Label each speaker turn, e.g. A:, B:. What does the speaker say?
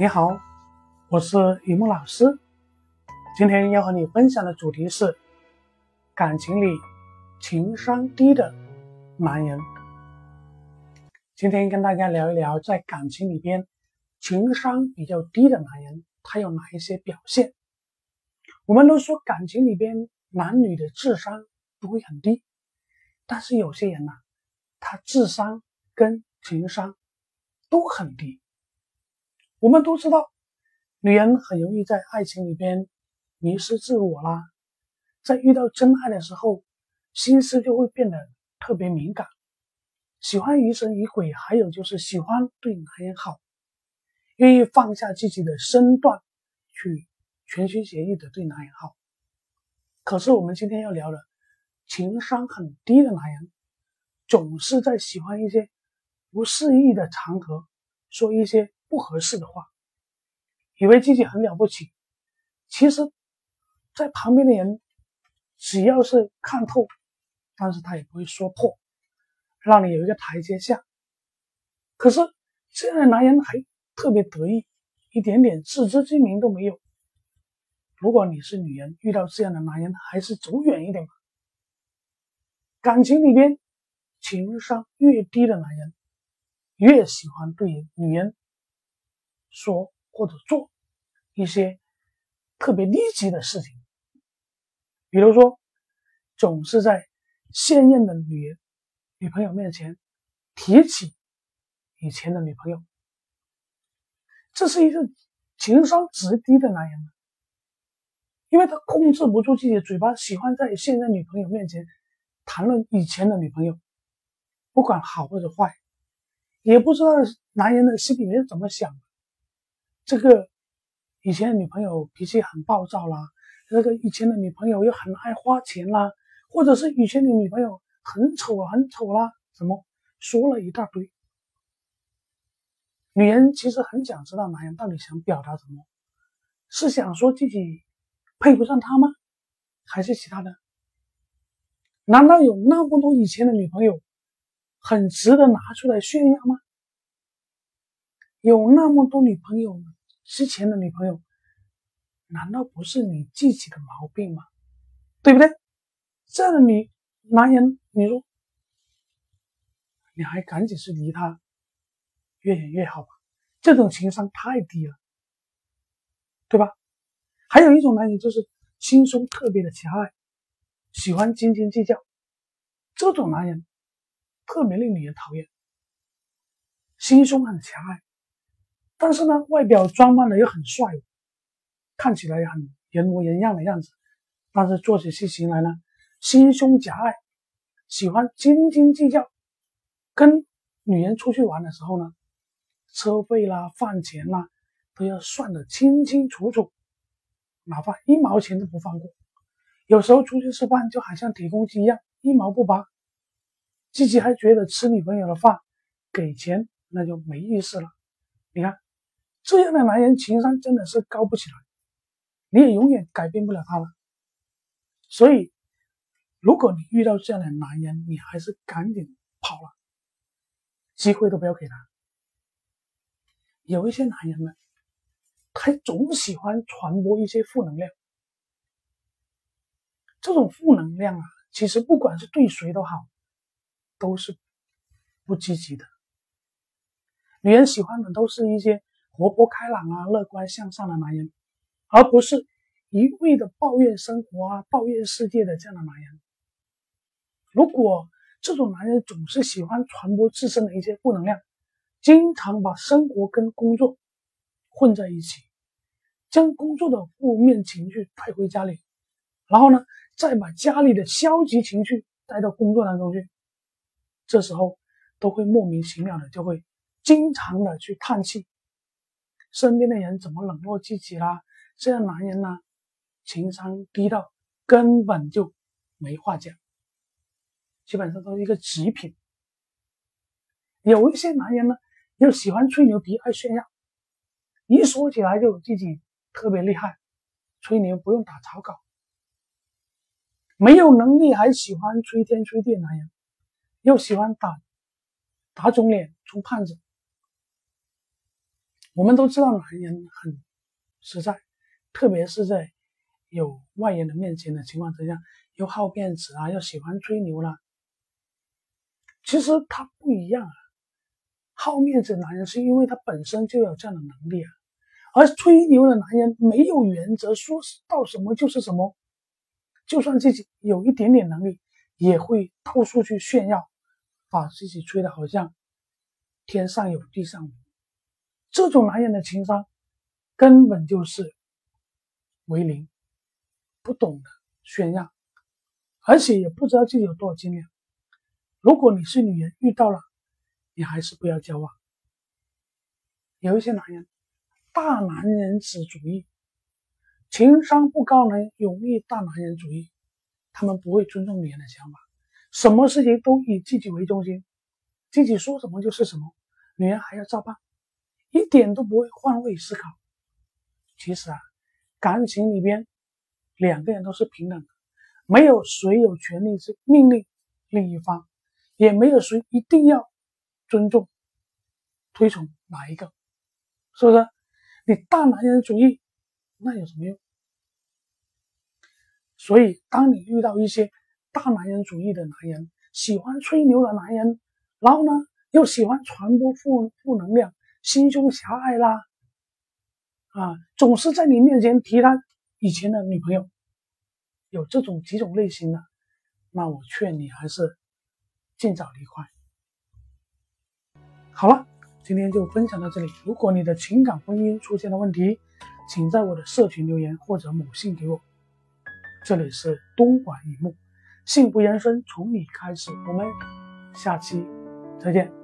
A: 你好，我是雨木老师。今天要和你分享的主题是感情里情商低的男人。今天跟大家聊一聊，在感情里边情商比较低的男人，他有哪一些表现？我们都说感情里边男女的智商不会很低，但是有些人呢，他智商跟情商都很低。我们都知道，女人很容易在爱情里边迷失自我啦，在遇到真爱的时候，心思就会变得特别敏感，喜欢疑神疑鬼，还有就是喜欢对男人好，愿意放下自己的身段去全心全意的对男人好。可是我们今天要聊的，情商很低的男人，总是在喜欢一些不适宜的场合说一些。不合适的话，以为自己很了不起，其实，在旁边的人只要是看透，但是他也不会说破，让你有一个台阶下。可是这样的男人还特别得意，一点点自知之明都没有。如果你是女人，遇到这样的男人，还是走远一点吧。感情里边，情商越低的男人，越喜欢对女人。说或者做一些特别低级的事情，比如说，总是在现任的女女朋友面前提起以前的女朋友，这是一个情商极低的男人，因为他控制不住自己的嘴巴，喜欢在现任女朋友面前谈论以前的女朋友，不管好或者坏，也不知道男人的心里面是怎么想的。这个以前的女朋友脾气很暴躁啦，这个以前的女朋友又很爱花钱啦，或者是以前的女朋友很丑啊，很丑啦，什么说了一大堆。女人其实很想知道男人到底想表达什么，是想说自己配不上他吗？还是其他的？难道有那么多以前的女朋友很值得拿出来炫耀吗？有那么多女朋友？之前的女朋友，难道不是你自己的毛病吗？对不对？这样的女男人，你说，你还赶紧是离他越远越好吧？这种情商太低了，对吧？还有一种男人就是心胸特别的狭隘，喜欢斤斤计较，这种男人特别令女人讨厌，心胸很狭隘。但是呢，外表装扮的又很帅，看起来很人模人样的样子，但是做起事情来呢，心胸狭隘，喜欢斤斤计较。跟女人出去玩的时候呢，车费啦、饭钱啦，都要算得清清楚楚，哪怕一毛钱都不放过。有时候出去吃饭就好像铁公鸡一样，一毛不拔。自己还觉得吃女朋友的饭给钱那就没意思了。你看。这样的男人情商真的是高不起来，你也永远改变不了他了。所以，如果你遇到这样的男人，你还是赶紧跑了，机会都不要给他。有一些男人呢，他总喜欢传播一些负能量，这种负能量啊，其实不管是对谁都好，都是不积极的。女人喜欢的都是一些。活泼开朗啊，乐观向上的男人，而不是一味的抱怨生活啊、抱怨世界的这样的男人。如果这种男人总是喜欢传播自身的一些负能量，经常把生活跟工作混在一起，将工作的负面情绪带回家里，然后呢，再把家里的消极情绪带到工作当中去，这时候都会莫名其妙的就会经常的去叹气。身边的人怎么冷落自己啦？这样男人呢，情商低到根本就没话讲，基本上都是一个极品。有一些男人呢，又喜欢吹牛皮，爱炫耀，一说起来就自己特别厉害，吹牛不用打草稿。没有能力还喜欢吹天吹地的，男人又喜欢打打肿脸充胖子。我们都知道男人很实在，特别是在有外人的面前的情况之下，又好面子啊，又喜欢吹牛啦。其实他不一样啊，好面子的男人是因为他本身就有这样的能力啊，而吹牛的男人没有原则，说到什么就是什么，就算自己有一点点能力，也会到处去炫耀，把自己吹的好像天上有地上无。这种男人的情商根本就是为零，不懂得炫耀，而且也不知道自己有多少斤两。如果你是女人，遇到了，你还是不要交往。有一些男人，大男人子主义，情商不高，呢容易大男人主义，他们不会尊重女人的想法，什么事情都以自己为中心，自己说什么就是什么，女人还要照办。一点都不会换位思考。其实啊，感情里边两个人都是平等的，没有谁有权利是命令另一方，也没有谁一定要尊重、推崇哪一个，是不是？你大男人主义那有什么用？所以，当你遇到一些大男人主义的男人，喜欢吹牛的男人，然后呢，又喜欢传播负负能量。心胸狭隘啦，啊，总是在你面前提他以前的女朋友，有这种几种类型的，那我劝你还是尽早离开。好了，今天就分享到这里。如果你的情感婚姻出现了问题，请在我的社群留言或者母信给我。这里是东莞一木，幸福人生从你开始。我们下期再见。